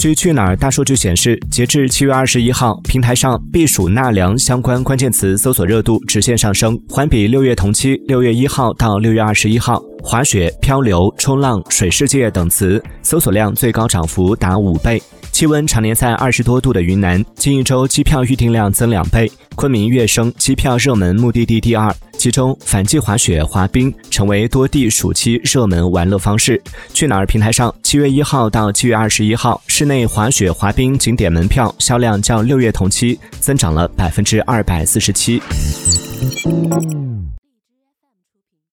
据去哪儿大数据显示，截至七月二十一号，平台上避暑纳凉相关关键词搜索热度直线上升，环比六月同期（六月一号到六月二十一号），滑雪、漂流、冲浪、水世界等词搜索量最高涨幅达五倍。气温常年在二十多度的云南，近一周机票预订量增两倍，昆明跃升机票热门目的地第二。其中，反季滑雪、滑冰成为多地暑期热门玩乐方式。去哪儿平台上，七月一号到七月二十一号，室内滑雪、滑冰景点门票销量较六月同期增长了百分之二百四十七。